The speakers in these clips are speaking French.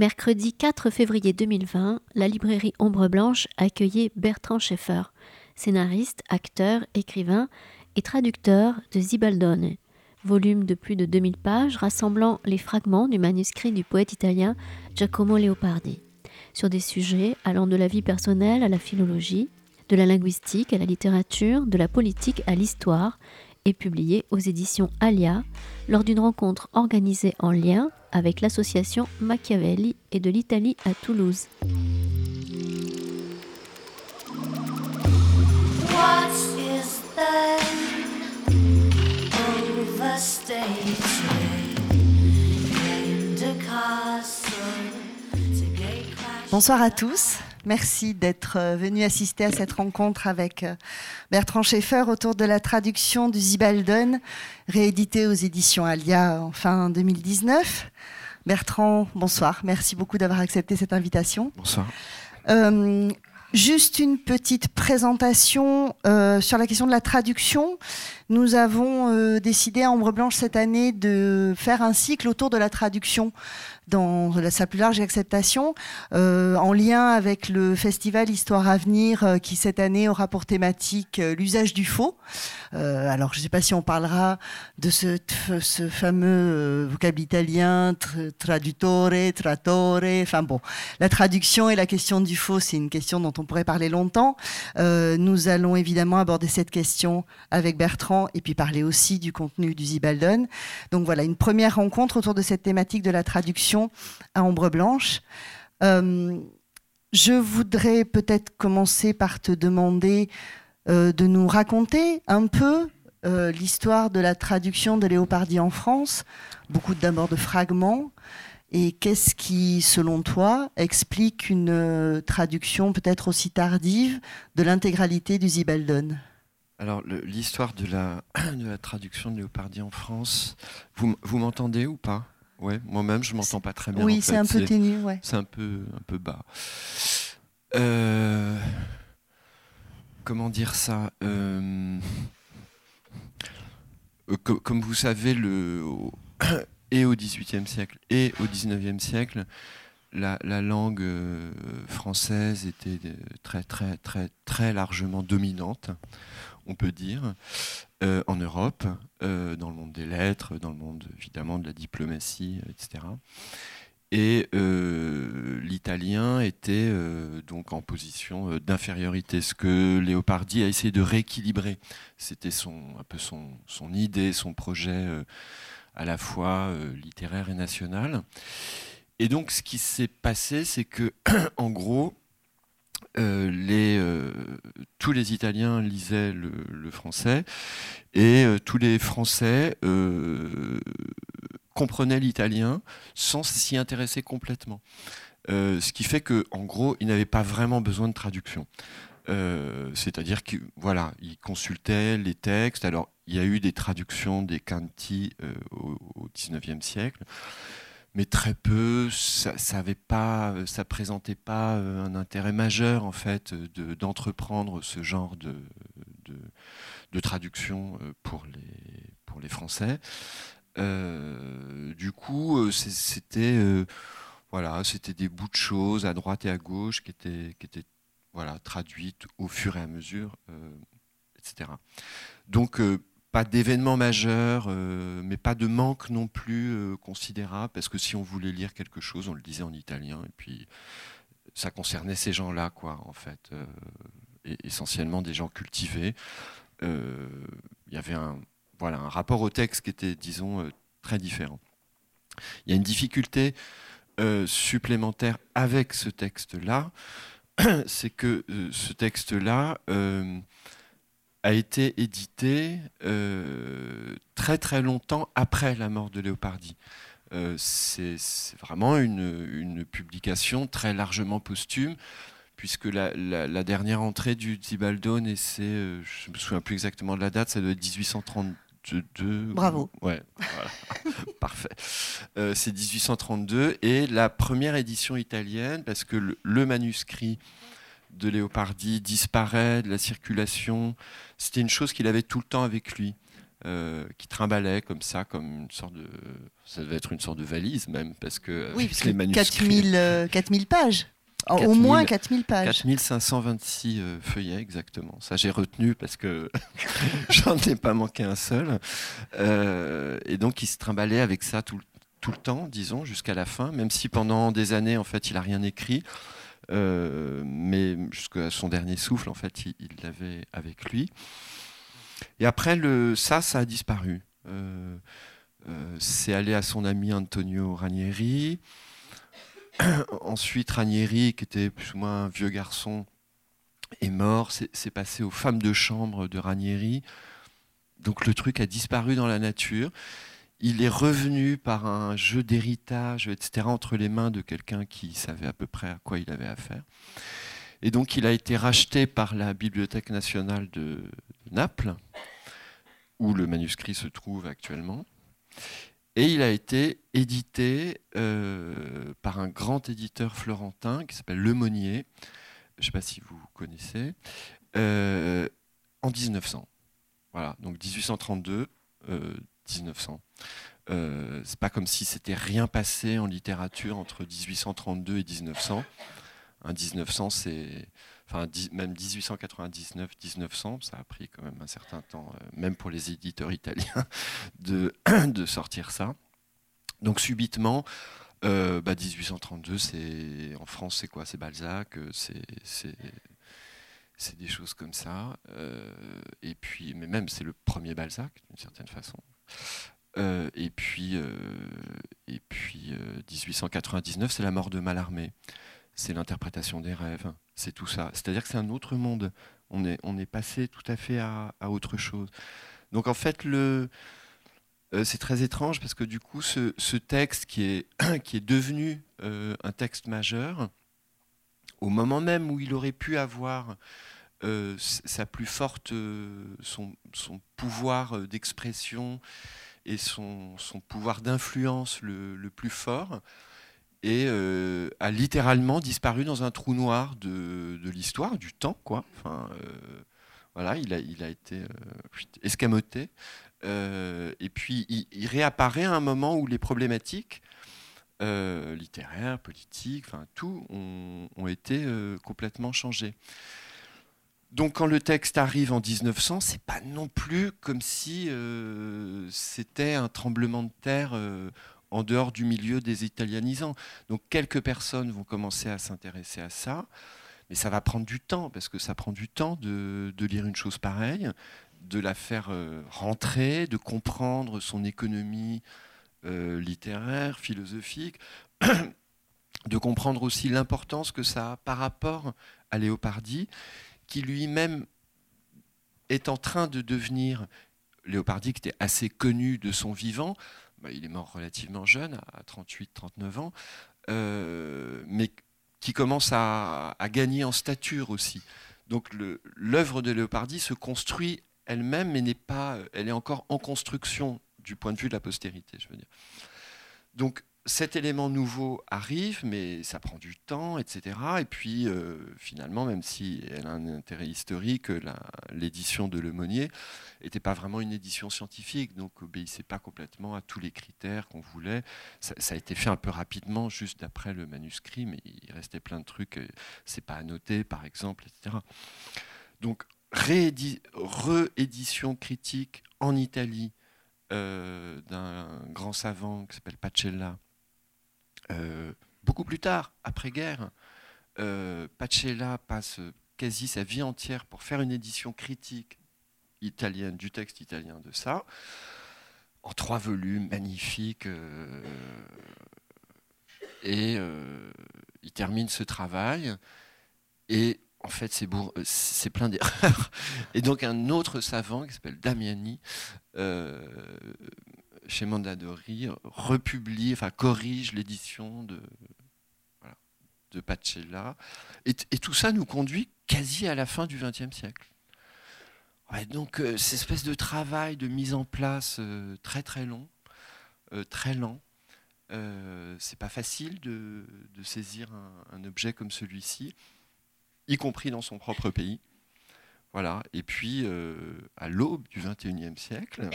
Mercredi 4 février 2020, la librairie Ombre Blanche accueillait Bertrand Schaeffer, scénariste, acteur, écrivain et traducteur de Zibaldone, volume de plus de 2000 pages rassemblant les fragments du manuscrit du poète italien Giacomo Leopardi, sur des sujets allant de la vie personnelle à la philologie, de la linguistique à la littérature, de la politique à l'histoire, et publié aux éditions Alia lors d'une rencontre organisée en lien avec l'association Machiavelli et de l'Italie à Toulouse. Bonsoir à tous. Merci d'être euh, venu assister à cette rencontre avec euh, Bertrand Schaeffer autour de la traduction du Zibaldon, réédité aux éditions Alia en fin 2019. Bertrand, bonsoir. Merci beaucoup d'avoir accepté cette invitation. Bonsoir. Euh, juste une petite présentation sur la question de la traduction. Nous avons décidé à Ombre Blanche cette année de faire un cycle autour de la traduction dans sa plus large acceptation, euh, en lien avec le festival Histoire à venir euh, qui cette année aura pour thématique euh, l'usage du faux. alors je ne sais pas si on parlera de ce, fameux vocable italien traduttore, trattore. Enfin bon, la traduction et la question du faux, c'est une question dont on pourrait parler longtemps. nous allons évidemment aborder cette question avec Bertrand et puis parler aussi du contenu du Zibaldon. Donc voilà, une première rencontre autour de cette thématique de la traduction à Ombre Blanche. Euh, je voudrais peut-être commencer par te demander euh, de nous raconter un peu euh, l'histoire de la traduction de Léopardi en France, beaucoup d'abord de fragments, et qu'est-ce qui, selon toi, explique une traduction peut-être aussi tardive de l'intégralité du Zibaldon? Alors, l'histoire de la, de la traduction de Léopardi en France, vous, vous m'entendez ou pas? Ouais, moi-même, je m'entends pas très bien. Oui, c'est un peu ténu, ouais. C'est un peu, un peu bas. Euh, comment dire ça? Euh, euh, Comme vous savez, le, et au XVIIIe siècle et au XIXe siècle, la, la, langue française était très, très, très, très largement dominante on peut dire, euh, en Europe, euh, dans le monde des lettres, dans le monde évidemment de la diplomatie, etc. Et euh, l'italien était donc en position d'infériorité, ce que Léopardi a essayé de rééquilibrer. C'était son, un peu son, son idée, son projet à la fois littéraire et national. Et donc ce qui s'est passé, c'est que, en gros, euh, euh, tous les Italiens lisaient le, français et euh, tous les Français comprenaient l'italien sans s'y intéresser complètement. ce qui fait qu'en gros, ils n'avaient pas vraiment besoin de traduction. C'est-à-dire qu'ils voilà, consultaient les textes. Alors, il y a eu des traductions des canti au, au 19e siècle mais très peu. Ça, ça ça présentait pas euh, un intérêt majeur en fait d'entreprendre ce genre de, traduction euh, pour les Français. Euh, du coup, c'était voilà, c'était des bouts de choses à droite et à gauche qui étaient qui étaient voilà traduites au fur et à mesure, etc. Donc pas d'événement majeur, euh, mais pas de manque non plus euh, considérable, parce que si on voulait lire quelque chose, on le disait en italien, et puis ça concernait ces gens-là, quoi, en fait, euh, essentiellement des gens cultivés. Il y avait un rapport au texte qui était, disons, très différent. Il y a une difficulté supplémentaire avec ce texte-là, c'est que ce texte-là a été édité euh, très très longtemps après la mort de Léopardi. Euh, c'est vraiment une, publication très largement posthume, puisque la, dernière entrée du Zibaldone, et c'est, euh, je ne me souviens plus exactement de la date, ça doit être 1832. Bravo. Ouais, parfait. c'est 1832 et la première édition italienne, parce que le manuscrit de Léopardi disparaît de la circulation. C'était une chose qu'il avait tout le temps avec lui. qui trimballait comme ça, comme une sorte de. Ça devait être une sorte de valise même, parce que. Oui, parce que 4000, pages. au moins 4000 pages. 4526 feuillets, exactement. Ça, j'ai retenu parce que j'en ai pas manqué un seul. et donc, il se trimballait avec ça tout, tout le temps, disons, jusqu'à la fin, même si pendant des années, en fait, il n'a rien écrit. Euh, mais jusqu'à son dernier souffle, en fait, il l'avait avec lui. Et après, le, ça, ça a disparu. Euh, euh, c'est allé à son ami Antonio Ranieri. Ensuite, Ranieri, qui était plus ou moins un vieux garçon, est mort. C'est passé aux femmes de chambre de Ranieri. Donc le truc a disparu dans la nature il est revenu par un jeu d'héritage, etc., entre les mains de quelqu'un qui savait à peu près à quoi il avait affaire. Et donc il a été racheté par la Bibliothèque nationale de Naples, où le manuscrit se trouve actuellement. Et il a été édité euh, par un grand éditeur florentin qui s'appelle Lemonnier, je ne sais pas si vous connaissez, euh, en 1900. Voilà, donc 1832, 1900. Euh, c'est pas comme si c'était rien passé en littérature entre 1832 et 1900. 1900, c'est, enfin, même 1899, 1900, ça a pris quand même un certain temps, euh, même pour les éditeurs italiens, de, sortir ça. Donc subitement, 1832, euh, bah, c'est en France, c'est quoi? C'est Balzac, c'est c'est des choses comme ça. et puis, mais même c'est le premier Balzac d'une certaine façon. Euh, et puis, euh, et puis 1899, euh, c'est la mort de Mallarmé. C'est l'interprétation des rêves. C'est tout ça. C'est-à-dire que c'est un autre monde. On est, passé tout à fait à, autre chose. Donc en fait, c'est très étrange parce que du coup, ce, texte qui qui est devenu un texte majeur, au moment même où il aurait pu avoir sa plus forte, son, son pouvoir d'expression et son, pouvoir d'influence le, plus fort et euh, a littéralement disparu dans un trou noir de, l'histoire, du temps, quoi. Enfin, euh, voilà, il a, il a été euh, escamoté. et puis, il, réapparaît à un moment où les problématiques littéraires, politiques, enfin, tout, ont, ont été complètement changées. Donc quand le texte arrive en 1900, c'est pas non plus comme si euh, c'était un tremblement de terre euh, en dehors du milieu des italianisants. Donc quelques personnes vont commencer à s'intéresser à ça, mais ça va prendre du temps parce que ça prend du temps de, lire une chose pareille, de la faire euh, rentrer, de comprendre son économie littéraire, philosophique, de comprendre aussi l'importance que ça a par rapport à Léopardi qui lui-même est en train de devenir, Léopardi qui était assez connu de son vivant, bah, il est mort relativement jeune, à 38-39 ans, euh, mais qui commence à, gagner en stature aussi. Donc l'œuvre de Léopardi se construit elle-même, mais n'est pas, elle est encore en construction du point de vue de la postérité, je veux dire. Donc cet élément nouveau arrive, mais ça prend du temps, etc. Et puis, euh, finalement, même si elle a un intérêt historique, l'édition de Lemonnier n'était pas vraiment une édition scientifique, donc obéissait pas complètement à tous les critères qu'on voulait. Ça, a été fait un peu rapidement, juste d'après le manuscrit, mais il restait plein de trucs, euh, c'est pas annoté, par exemple, etc. Donc, réédition critique en Italie euh, d'un grand savant qui s'appelle Pacella, euh, beaucoup plus tard, après-guerre, euh, Pacella passe quasi sa vie entière pour faire une édition critique italienne du texte italien de ça, en trois volumes magnifiques. Euh, et il termine ce travail. Et en fait, c'est, plein d'erreurs. Et donc, un autre savant qui s'appelle Damiani chez Mondadori republie, enfin corrige l'édition de, de Pacella. Et, tout ça nous conduit quasi à la fin du XXe siècle. donc euh, cette espèce de travail de mise en place euh, très très long, euh, très lent. c'est pas facile de, saisir un, objet comme celui-ci, y compris dans son propre pays, Voilà. Et puis, à l'aube du XXIe siècle,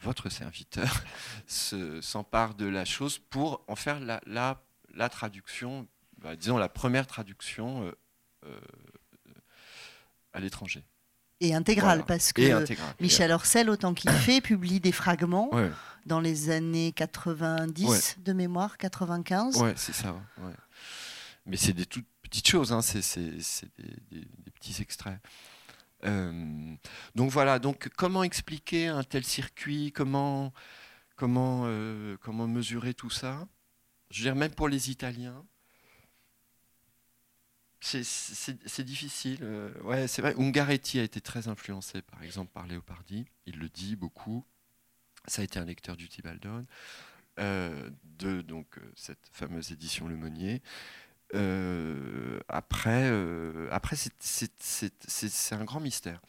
votre serviteur s'empare de la chose pour en faire la, la, traduction, bah, disons la première traduction à l'étranger. Et intégrale, parce que Michel Orcel, autant qu'il fait, publie des fragments dans les années 90 de mémoire, 95. Ouais, c'est ça. Mais c'est des toutes petites choses, hein. c'est des, petits extraits. Euh, donc voilà, donc comment expliquer un tel circuit? Comment, comment, euh, comment mesurer tout ça? Je veux dire, même pour les Italiens, c'est difficile. Euh, c'est vrai. Ungaretti a été très influencé, par exemple, par Leopardi. Il le dit beaucoup. Ça a été un lecteur du Tibaldone, de donc cette fameuse édition Le Monnier. Après, après c'est un grand mystère.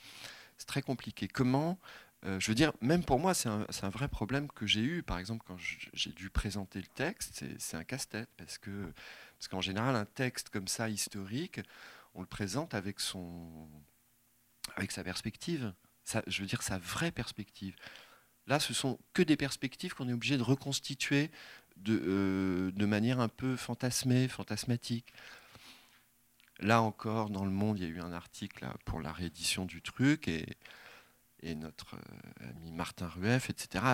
C'est très compliqué. Comment je veux dire, même pour moi, c'est un, un, vrai problème que j'ai eu. Par exemple, quand j'ai dû présenter le texte, c'est un casse-tête parce que parce qu'en général, un texte comme ça, historique, on le présente avec, son, avec sa perspective, je veux dire sa vraie perspective. Là, ce sont que des perspectives qu'on est obligé de reconstituer de, euh, de, manière un peu fantasmée, fantasmatique. Là encore, dans le monde, il y a eu un article pour la réédition du truc et, et notre euh, ami Martin Rueff, etc.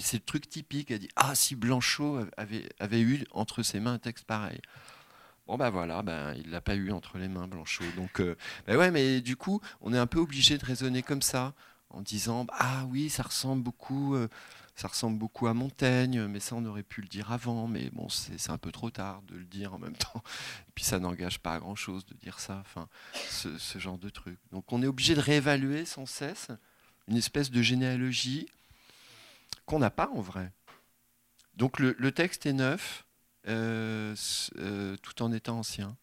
C'est le truc typique. Elle dit Ah, si Blanchot avait, eu entre ses mains un texte pareil. Bon, ben voilà, ben, il ne l'a pas eu entre les mains, Blanchot. Donc, euh, ben ouais, mais du coup, on est un peu obligé de raisonner comme ça, en disant Ah oui, ça ressemble beaucoup. Ça ressemble beaucoup à Montaigne, mais ça on aurait pu le dire avant, mais bon c'est un peu trop tard de le dire en même temps. Et puis ça n'engage pas à grand chose de dire ça, enfin ce, genre de truc. Donc on est obligé de réévaluer sans cesse une espèce de généalogie qu'on n'a pas en vrai. Donc le, texte est neuf, euh, euh, tout en étant ancien.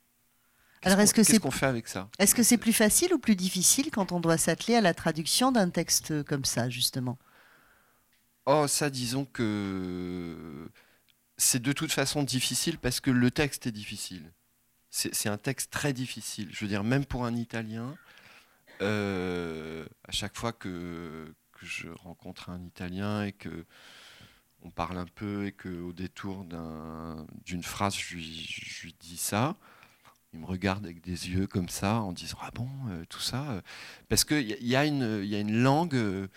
Alors est-ce que c'est qu'on fait avec ça? Est-ce que c'est plus facile ou plus difficile quand on doit s'atteler à la traduction d'un texte comme ça justement? Oh, ça, disons que c'est de toute façon difficile parce que le texte est difficile. C'est un texte très difficile. Je veux dire, même pour un Italien, euh, à chaque fois que, je rencontre un Italien et que on parle un peu et qu'au détour d'une phrase, je lui, dis ça, il me regarde avec des yeux comme ça en disant Ah bon, euh, tout ça euh, Parce qu'il y, y, a une langue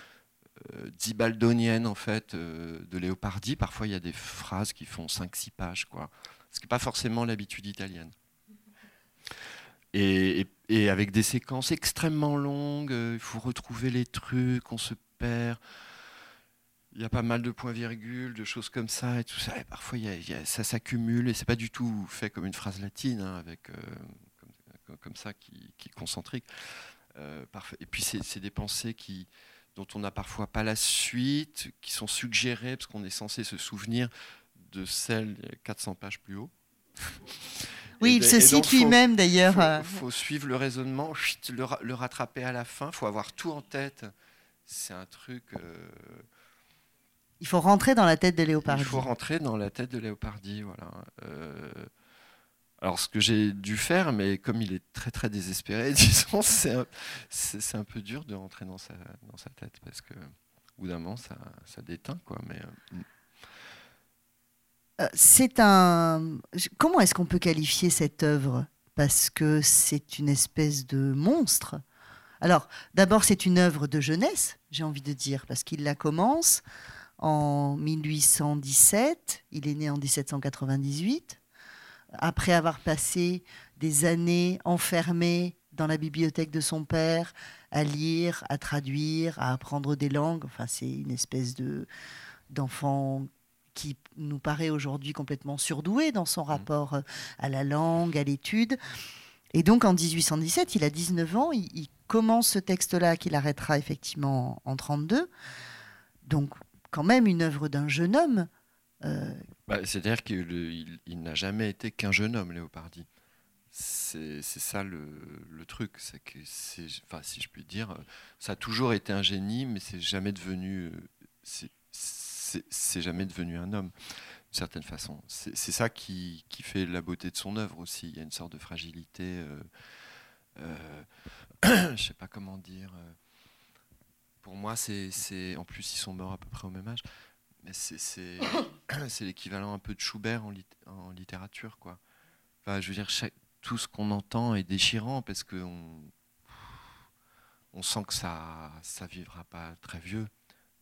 dibaldonienne en fait euh, de Léopardi. Parfois, il y a des phrases qui font 5-6 pages, quoi. Ce qui n'est pas forcément l'habitude italienne. Et, avec des séquences extrêmement longues, euh, il faut retrouver les trucs, on se perd. Il y a pas mal de points-virgules, de choses comme ça et tout ça. Et parfois, ça s'accumule et c'est pas du tout fait comme une phrase latine, hein, avec comme, ça qui, qui est concentrique. et puis, c'est des pensées qui, dont on n'a parfois pas la suite, qui sont suggérées, parce qu'on est censé se souvenir de celles 400 pages plus haut. Oui, il se cite lui-même d'ailleurs. Il euh. faut, suivre le raisonnement, le, rattraper à la fin, il faut avoir tout en tête. C'est un truc... Euh, il faut rentrer dans la tête de Léopardi. Il faut rentrer dans la tête de Léopardi, voilà. Euh, alors, ce que j'ai dû faire, mais comme il est très très désespéré, disons, c'est un, peu dur de rentrer dans sa, tête parce que, bout d'un moment, ça, ça, déteint, quoi. Mais euh, mm. c'est un. Comment est-ce qu'on peut qualifier cette œuvre? Parce que c'est une espèce de monstre. Alors, d'abord, c'est une œuvre de jeunesse, j'ai envie de dire, parce qu'il la commence en 1817. Il est né en 1798 après avoir passé des années enfermé dans la bibliothèque de son père, à lire, à traduire, à apprendre des langues. Enfin, c'est une espèce de d'enfant qui nous paraît aujourd'hui complètement surdoué dans son mmh. rapport à la langue, à l'étude. Et donc en 1817, il a 19 ans, il, commence ce texte-là qu'il arrêtera effectivement en 32. Donc quand même une œuvre d'un jeune homme euh, bah, c'est-à-dire qu'il n'a jamais été qu'un jeune homme, Léopardi. C'est ça le, truc, c'est que, enfin, si je puis dire, ça a toujours été un génie, mais c'est jamais devenu, c'est jamais devenu un homme, d'une certaine façon. C'est ça qui, fait la beauté de son œuvre aussi. Il y a une sorte de fragilité. Euh, je sais pas comment dire. pour moi, c'est, en plus ils sont morts à peu près au même âge, c'est, l'équivalent un peu de Schubert en, littérature, quoi. Je veux dire, tout ce qu'on entend est déchirant parce qu'on on sent que ça ça vivra pas très vieux.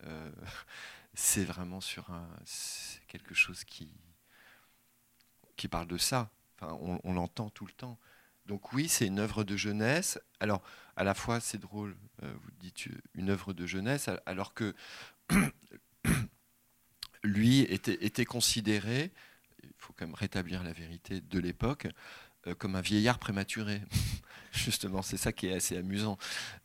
Euh, c'est vraiment sur quelque chose qui qui parle de ça. Enfin, on, l'entend tout le temps. Donc oui, c'est une œuvre de jeunesse. Alors, à la fois, c'est drôle, euh, vous dites une œuvre de jeunesse, alors que lui était, considéré, il faut quand même rétablir la vérité de l'époque, euh, comme un vieillard prématuré. Justement, c'est ça qui est assez amusant.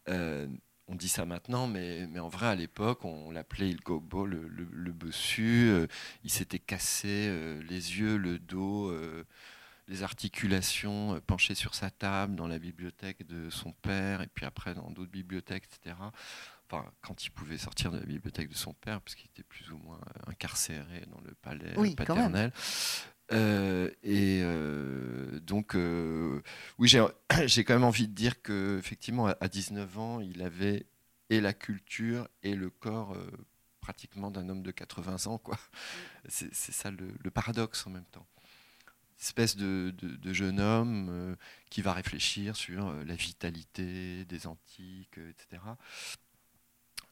Euh, on dit ça maintenant, mais, en vrai, à l'époque, on l'appelait Il Gobo, le, le, bossu. Euh, il s'était cassé les yeux, le dos, les articulations, penché sur sa table dans la bibliothèque de son père, et puis après dans d'autres bibliothèques, etc. Enfin, quand il pouvait sortir de la bibliothèque de son père, puisqu'il était plus ou moins incarcéré dans le palais paternel. Euh, et euh, donc, euh, oui, j'ai quand même envie de dire que effectivement, à 19 ans, il avait et la culture et le corps pratiquement d'un homme de 80 ans. quoi. C'est ça le, paradoxe en même temps. espèce de, de, jeune homme qui va réfléchir sur la vitalité des antiques, etc.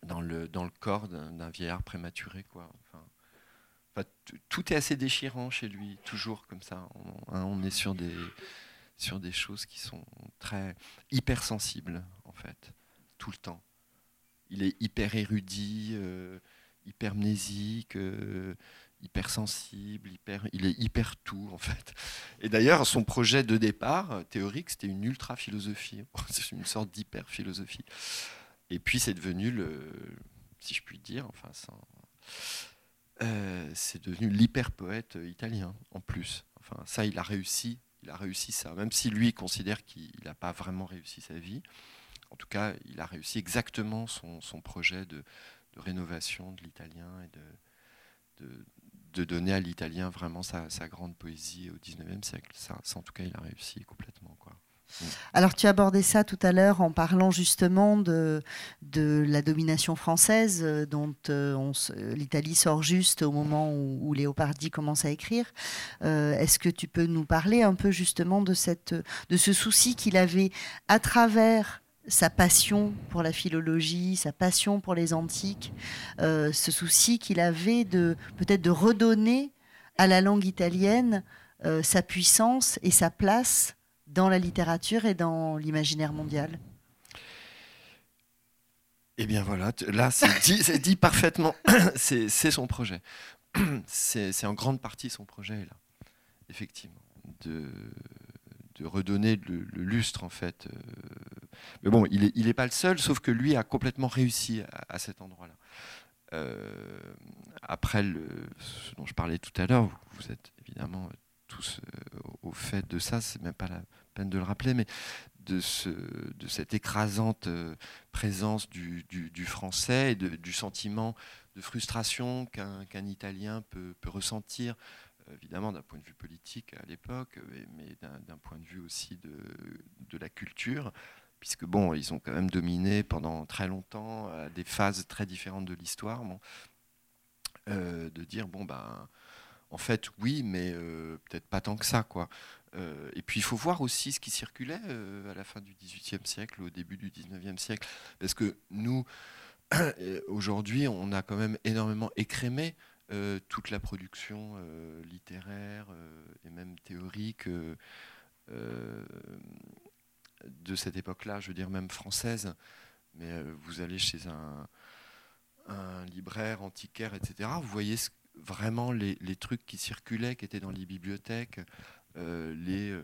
Dans le, dans le corps d'un vieillard prématuré. quoi. Enfin, tout est assez déchirant chez lui, toujours comme ça. On, hein, est sur des, sur des choses qui sont très hypersensibles, en fait, tout le temps. Il est hyper érudit, euh, hypermnésique, euh, hypersensible, hyper, il est hyper tout, en fait. Et d'ailleurs, son projet de départ théorique, c'était une ultra-philosophie. C'est une sorte d'hyper-philosophie. Et puis, c'est devenu le, si je puis dire, enfin, sans, euh, c'est devenu l'hyper-poète italien en plus. Enfin, ça, il a réussi. Il a réussi ça, même si lui considère qu'il n'a pas vraiment réussi sa vie. En tout cas, il a réussi exactement son, projet de, rénovation de l'italien et de, donner à l'italien vraiment sa, sa, grande poésie au 19e siècle. Ça, ça, en tout cas, il a réussi complètement. Quoi. Alors tu abordais ça tout à l'heure en parlant justement de, la domination française euh, dont euh, l'Italie sort juste au moment où, Léopardi commence à écrire. Euh, est-ce que tu peux nous parler un peu justement de, cette, de ce souci qu'il avait à travers sa passion pour la philologie, sa passion pour les antiques, ce souci qu'il avait de peut-être de redonner à la langue italienne sa puissance et sa place dans la littérature et dans l'imaginaire mondial Eh bien voilà, là c'est dit, parfaitement, c'est son projet. C'est en grande partie son projet, là, effectivement, de, de redonner le, lustre en fait. Euh. Mais bon, il n'est il est pas le seul, sauf que lui a complètement réussi à, cet endroit-là. Euh, après le, ce dont je parlais tout à l'heure, vous êtes évidemment tous euh, au fait de ça, c'est même pas la peine de le rappeler, mais de, ce, de cette écrasante euh, présence du, du, français et du sentiment de frustration qu'un Italien peut, peut ressentir, euh, évidemment d'un point de vue politique à l'époque, mais d'un point de vue aussi de, de, la culture, puisque bon, ils ont quand même dominé pendant très longtemps à des phases très différentes de l'histoire, bon, de dire bon ben en fait, oui, mais euh, peut-être pas tant que ça. Euh, et puis il faut voir aussi ce qui circulait euh, à la fin du XVIIIe siècle, au début du XIXe siècle, parce que nous, aujourd'hui, on a quand même énormément écrémé toute la production littéraire et même théorique de cette époque-là, je veux dire même française. Mais vous allez chez un, un libraire antiquaire, etc. Vous voyez ce vraiment les, trucs qui circulaient, qui étaient dans les bibliothèques, euh, les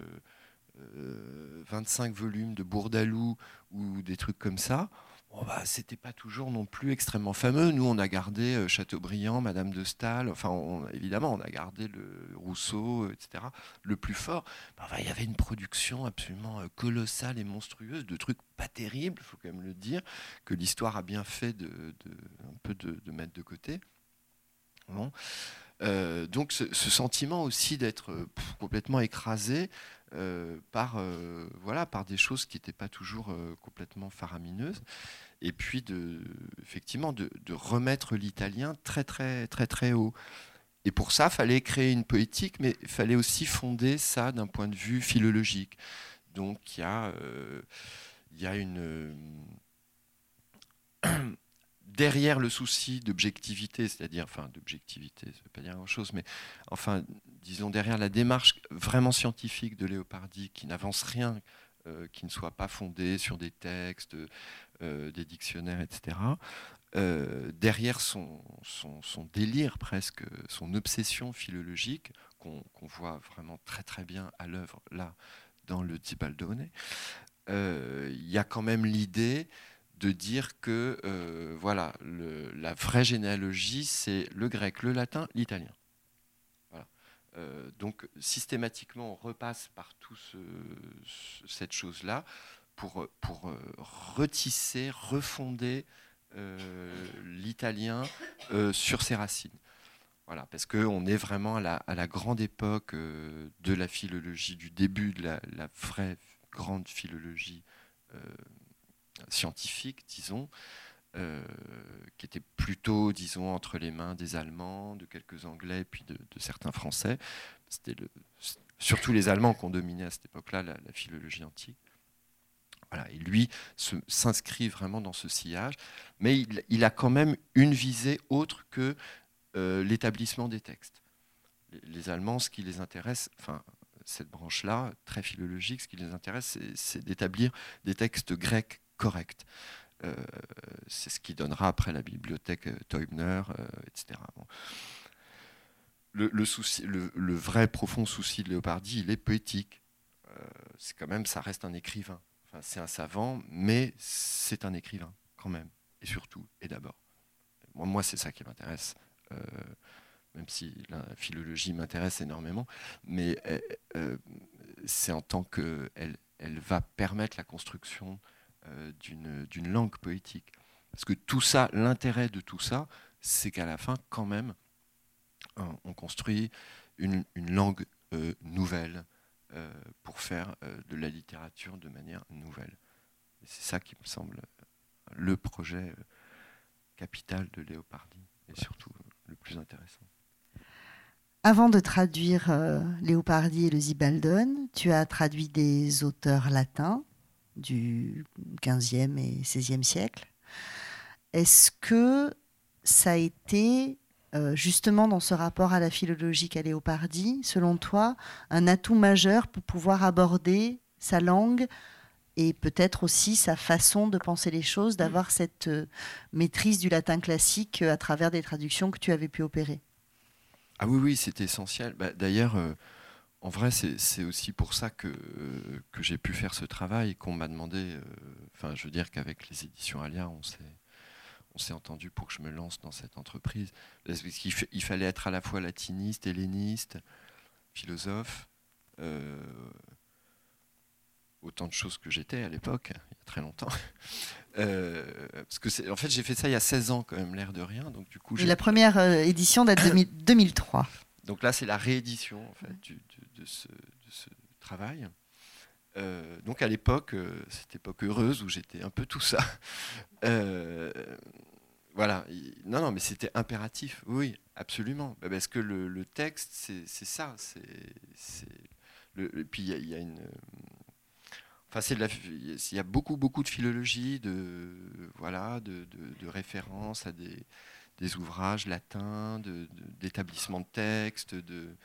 25 euh, euh, volumes de Bourdalou ou des trucs comme ça, bon bah, c'était pas toujours non plus extrêmement fameux. Nous, on a gardé Chateaubriand, Madame de Staël, enfin, évidemment, on a gardé le Rousseau, etc. Le plus fort, bah, il y avait une production absolument colossale et monstrueuse de trucs pas terribles, il faut quand même le dire, que l'histoire a bien fait de, un peu de mettre de côté. Euh, donc ce, sentiment aussi d'être euh, complètement écrasé, par, voilà, par des choses qui n'étaient pas toujours complètement faramineuses. Et puis, de, effectivement, de, remettre l'italien très, très, très, très haut. Et pour ça, fallait créer une poétique, mais il fallait aussi fonder ça d'un point de vue philologique. Donc il y euh, y a une... derrière le souci d'objectivité, c'est-à-dire, enfin d'objectivité, ça ne veut pas dire grand-chose, mais enfin, disons, derrière la démarche vraiment scientifique de Léopardi, qui n'avance rien, euh, qui ne soit pas fondé sur des textes, euh, des dictionnaires, etc., euh, derrière son, délire presque, son obsession philologique, qu'on voit vraiment très très bien à l'œuvre là dans le Zibaldone, il y a quand même l'idée de dire que euh, voilà, la vraie généalogie, c'est le grec, le latin, l'italien. donc systématiquement, on repasse par toute cette chose-là pour, pour retisser, refonder euh, l'italien euh, sur ses racines. Voilà, parce qu'on est vraiment à la, grande époque euh, de la philologie, du début de la, vraie grande philologie scientifique, disons, qui était plutôt, disons, entre les mains des Allemands, de quelques Anglais, puis de, certains Français. C'était surtout les Allemands qui ont dominé à cette époque-là la, philologie antique et lui s'inscrit vraiment dans ce sillage, mais il, a quand même une visée autre que euh, l'établissement des textes. Les, Allemands, ce qui les intéresse, enfin, cette branche-là, très philologique, ce qui les intéresse, c'est d'établir des textes grecs corrects. Euh, c'est ce qui donnera après la bibliothèque euh, Teubner, etc. Le, souci, le, vrai profond souci de Léopardi, il est poétique. c'est quand même, ça reste un écrivain c'est un savant, mais c'est un écrivain quand même, et surtout, et d'abord. Moi, c'est ça qui m'intéresse, euh, même si la philologie m'intéresse énormément, mais euh, euh, c'est en tant qu'elle elle va permettre la construction d'une langue poétique. Parce que tout ça, l'intérêt de tout ça, c'est qu'à la fin, quand même, on construit une, une langue nouvelle, euh, pour faire euh, de la littérature de manière nouvelle. C'est ça qui me semble le projet euh, capital de Léopardi et surtout le plus intéressant. Avant de traduire Léopardi et le Zibaldone, tu as traduit des auteurs latins du 15e et 16e siècle. Est-ce que ça a été euh, justement dans ce rapport à la philologie Léopardi, selon toi, un atout majeur pour pouvoir aborder sa langue et peut-être aussi sa façon de penser les choses, d'avoir cette euh, maîtrise du latin classique euh, à travers des traductions que tu avais pu opérer? Ah oui, oui, c'est essentiel. Bah, d'ailleurs, en vrai, c'est aussi pour ça que, que j'ai pu faire ce travail, qu'on m'a demandé, enfin, je veux dire qu'avec les éditions Alia, on s'est on s'est entendu pour que je me lance dans cette entreprise. il fallait être à la fois latiniste, helléniste, philosophe, euh, autant de choses que j'étais à l'époque, il y a très longtemps. Euh, parce que en fait, j'ai fait ça il y a 16 ans quand même, l'air de rien. Donc du coup, Et la première euh, édition date de 2003. Donc là, c'est la réédition en fait, de, ce, travail. donc à l'époque, cette époque heureuse où j'étais un peu tout ça, voilà. Non, non, mais c'était impératif. Oui, absolument. Bah, parce que le, texte, c'est ça. C'est. Puis il y, a une. Enfin, c'est il y a beaucoup, beaucoup de philologie, de voilà, de, références à des, ouvrages latins, d'établissement de, de textes, de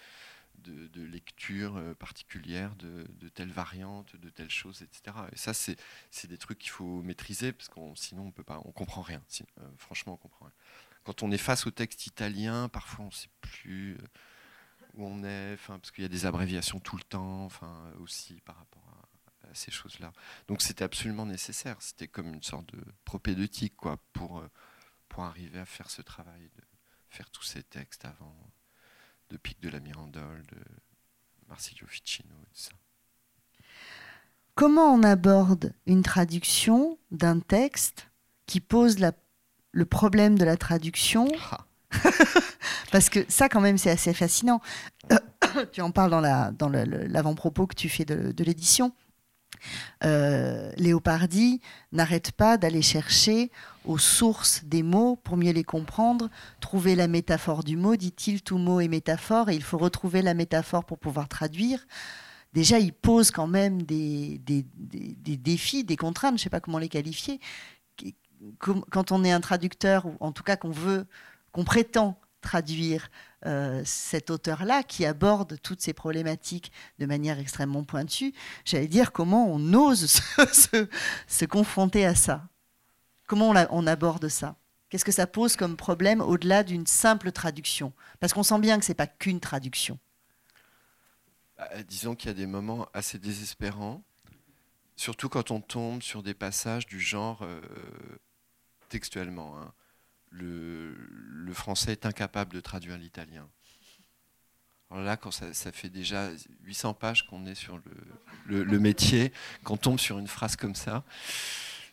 de, lecture euh, particulière de, de telle variante, de telle chose, etc. Et ça, c'est des trucs qu'il faut maîtriser parce qu'on sinon on peut pas, on comprend rien. Euh, franchement, on comprend rien. Quand on est face au texte italien, parfois on ne sait plus euh, où on est, parce qu'il y a des abréviations tout le temps, enfin aussi par rapport à, ces choses-là. Donc c'était absolument nécessaire. C'était comme une sorte de propédeutique, quoi, pour pour arriver à faire ce travail, de faire tous ces textes avant de Pic de la Mirandole, de Marsilio Ficino et tout ça. Comment on aborde une traduction d'un texte qui pose le problème de la traduction? Ah. Parce que ça, quand même, c'est assez fascinant. tu en parles dans l'avant-propos que tu fais de, l'édition. Euh, Léopardi n'arrête pas d'aller chercher aux sources des mots pour mieux les comprendre, trouver la métaphore du mot, dit-il, tout mot est métaphore, et il faut retrouver la métaphore pour pouvoir traduire. Déjà, il pose quand même des, défis, des contraintes, je ne sais pas comment les qualifier. Quand on est un traducteur, ou en tout cas qu'on veut, qu'on prétend traduire euh, cet auteur-là qui aborde toutes ces problématiques de manière extrêmement pointue, j'allais dire comment on ose se, confronter à ça. Comment on, aborde ça? Qu'est-ce que ça pose comme problème au-delà d'une simple traduction? Parce qu'on sent bien que ce n'est pas qu'une traduction. Bah, disons qu'il y a des moments assez désespérants, surtout quand on tombe sur des passages du genre euh, textuellement. Hein le, français est incapable de traduire l'italien. Alors là, quand ça, fait déjà 800 pages qu'on est sur le, métier, qu'on tombe sur une phrase comme ça,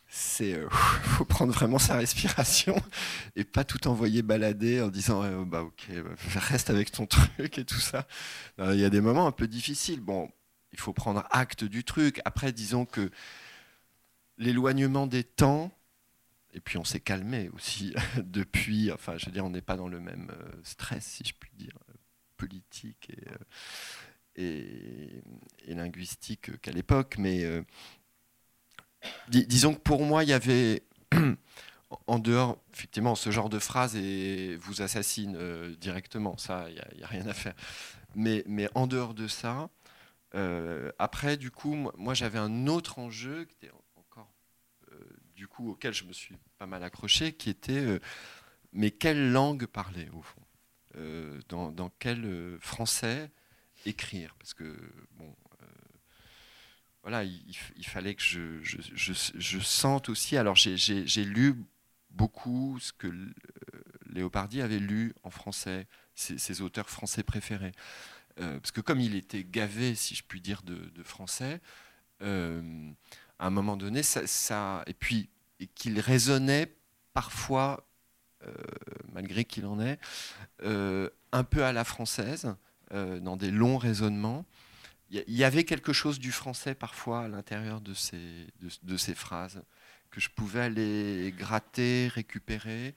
c'est euh, faut prendre vraiment sa respiration et pas tout envoyer balader en disant oh, bah ok bah, reste avec ton truc et tout ça. Il y a des moments un peu difficiles. Bon, il faut prendre acte du truc. Après, disons que l'éloignement des temps et puis on s'est calmé aussi depuis. Enfin, je veux dire, on n'est pas dans le même euh, stress, si je puis dire, politique et, euh, linguistique qu'à l'époque. Mais euh, disons que pour moi, il y avait en dehors, effectivement, ce genre de phrase et vous assassine directement. Ça, il n'y a, rien à faire. Mais, mais en dehors de ça, après, du coup, moi, moi j'avais un autre enjeu qui était du coup, auquel je me suis pas mal accroché, qui était euh, mais quelle langue parler au fond? Euh, dans, quel euh, français écrire? Parce que, bon, voilà, il, fallait que je, je, sente aussi. Alors, j'ai lu beaucoup ce que Léopardi avait lu en français, ses, auteurs français préférés. parce que comme il était gavé, si je puis dire, de, français, à un moment donné, ça, et puis qu'il résonnait parfois, euh, malgré qu'il en est, euh, un peu à la française, euh, dans des longs raisonnements. Il y, avait quelque chose du français parfois à l'intérieur de ces, de, ces phrases que je pouvais aller gratter, récupérer.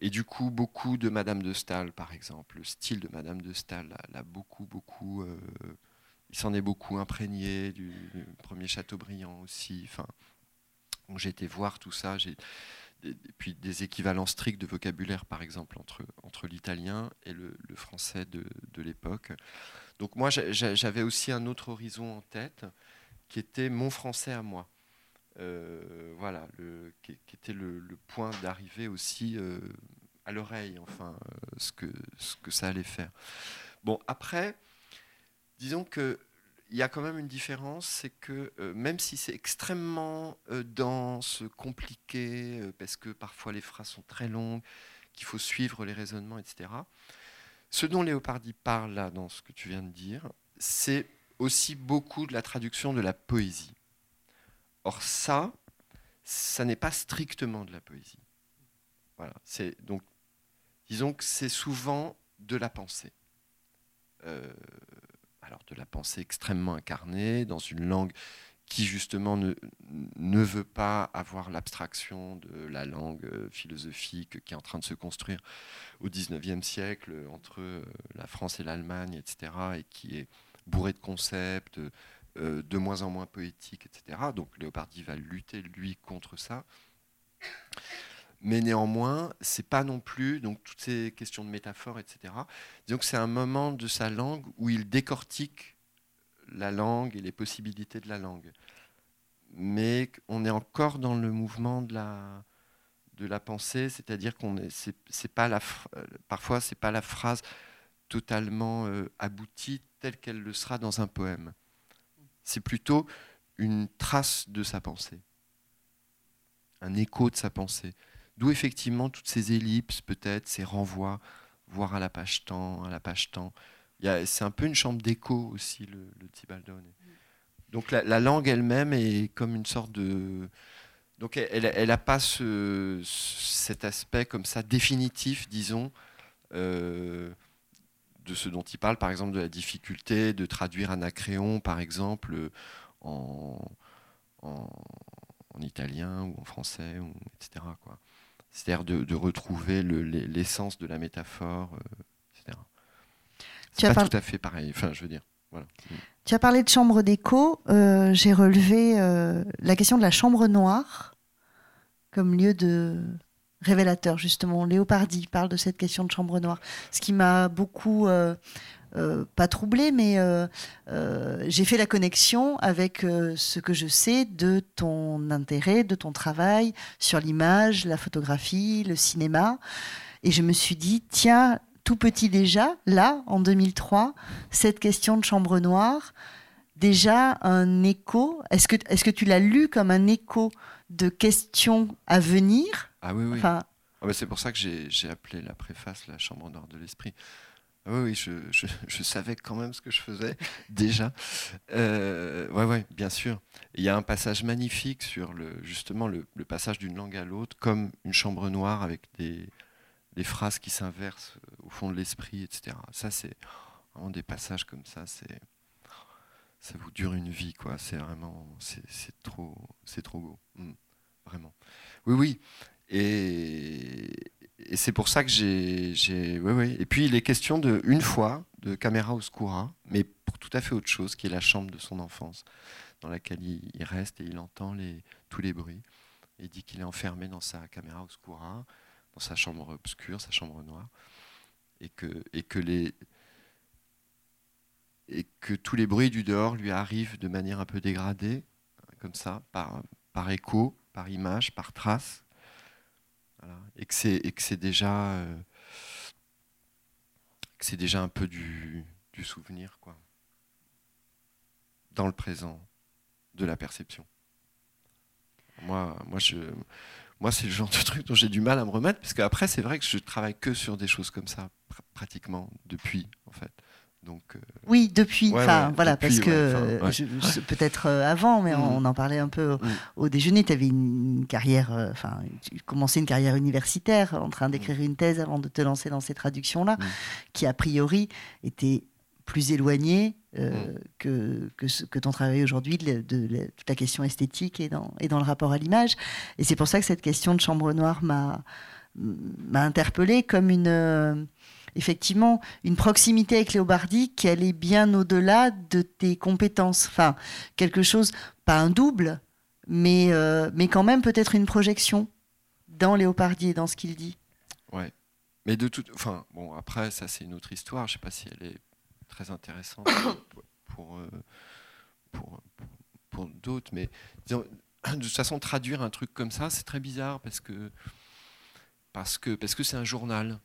Et du coup, beaucoup de Madame de Staël, par exemple, le style de Madame de Staël l'a beaucoup, beaucoup. Il s'en est beaucoup imprégné du, premier Chateaubriand aussi. Enfin, j'ai été voir tout ça. J'ai puis des équivalents stricts de vocabulaire, par exemple, entre, entre l'italien et le, français de, de l'époque. Donc moi, j'avais aussi un autre horizon en tête, qui était mon français à moi. Euh, voilà, qui, était le, point d'arrivée aussi euh, à l'oreille, enfin, euh, ce, que, ce que ça allait faire. Bon, après, disons que il y a quand même une différence, c'est que euh, même si c'est extrêmement euh, dense, compliqué, euh, parce que parfois les phrases sont très longues, qu'il faut suivre les raisonnements, etc., ce dont Léopardi parle là, dans ce que tu viens de dire, c'est aussi beaucoup de la traduction de la poésie. Or ça, ça n'est pas strictement de la poésie. Voilà, c'est donc, disons que c'est souvent de la pensée alors de la pensée extrêmement incarnée, dans une langue qui justement ne, veut pas avoir l'abstraction de la langue euh, philosophique qui est en train de se construire au XIXe siècle entre euh, la France et l'Allemagne, etc., et qui est bourré de concepts, euh, de moins en moins poétique, etc. Donc Léopardi va lutter, lui, contre ça. Mais néanmoins, c'est pas non plus donc toutes ces questions de métaphore, etc. Disons que c'est un moment de sa langue où il décortique la langue et les possibilités de la langue. Mais on est encore dans le mouvement de la de la pensée, c'est-à-dire qu'on est, c'est, pas la, parfois c'est pas la phrase totalement euh, aboutie telle qu'elle le sera dans un poème. C'est plutôt une trace de sa pensée, un écho de sa pensée. D'où effectivement toutes ces ellipses, peut-être, ces renvois, voire à la page temps, à la page temps. C'est un peu une chambre d'écho aussi, le, le Tibaldone. Donc la, langue elle-même est comme une sorte de... Donc elle n'a pas ce, cet aspect comme ça définitif, disons, euh, de ce dont il parle, par exemple de la difficulté de traduire Anacréon, par exemple, en, en, italien ou en français, ou, etc. C'est-à-dire de, retrouver l'essence de la métaphore, etc. C'est pas tout à fait pareil. Enfin, je veux dire. Voilà. Tu as parlé de chambre d'écho. Euh, j'ai relevé euh, la question de la chambre noire comme lieu de révélateur, justement. Léopardi parle de cette question de chambre noire. Ce qui m'a beaucoup, euh, pas troublé, mais j'ai fait la connexion avec ce que je sais de ton intérêt, de ton travail sur l'image, la photographie, le cinéma. Et je me suis dit, tiens, tout petit déjà, là, en 2003, cette question de chambre noire, déjà un écho. Est-ce que, est que tu l'as lu comme un écho de questions à venir? Ah oui, oui. Enfin, ah bah, c'est pour ça que j'ai appelé la préface la chambre noire de l'esprit. Ah oui, oui, je, savais quand même ce que je faisais déjà. Euh, oui, bien sûr. Il y a un passage magnifique sur le, justement le, passage d'une langue à l'autre, comme une chambre noire avec des, les phrases qui s'inversent euh, au fond de l'esprit, etc. Ça, c'est vraiment des passages comme ça, c'est ça vous dure une vie, quoi. C'est vraiment, c'est trop, c'est trop beau, hmm. vraiment. Oui, oui. Et, et c'est pour ça que j'ai, oui, oui. Et puis il est question de une fois de caméra oscura, mais pour tout à fait autre chose, qui est la chambre de son enfance, dans laquelle il, reste et il entend tous les bruits. Il dit qu'il est enfermé dans sa caméra oscura dans sa chambre obscure, sa chambre noire, et que, tous les bruits du dehors lui arrivent de manière un peu dégradée, comme ça, par écho, par image, par trace, et que c'est et que c'est déjà euh, c'est déjà un peu du, du souvenir, quoi, dans le présent, de la perception. Moi, moi je, moi, c'est le genre de truc dont j'ai du mal à me remettre, parce qu'après, c'est vrai que je travaille que sur des choses comme ça, pratiquement, depuis, en fait. Donc, euh, Oui, depuis, enfin voilà, parce que peut-être euh, avant, mais mm. on, en parlait un peu au, mm. déjeuner. Tu avais une, carrière, euh, enfin, tu commençais une carrière universitaire en train d'écrire mm. une thèse avant de te lancer dans ces traductions-là, qui a priori était plus éloigné euh, mm. que, que, que, ton travail aujourd'hui de, toute la question esthétique et dans, et dans le rapport à l'image. Et c'est pour ça que cette question de chambre noire m'a m'a interpellée comme une effectivement une proximité avec Léobardi qui allait bien au-delà de tes compétences. Enfin, quelque chose, pas un double, mais, euh, mais quand même peut-être une projection dans Léopardi et dans ce qu'il dit. Ouais. Mais de toute, enfin, bon, après, ça c'est une autre histoire. Je sais pas si elle est très intéressant pour, euh, pour, pour, d'autres. Mais de toute façon, traduire un truc comme ça, c'est très bizarre parce que parce que parce que c'est un journal.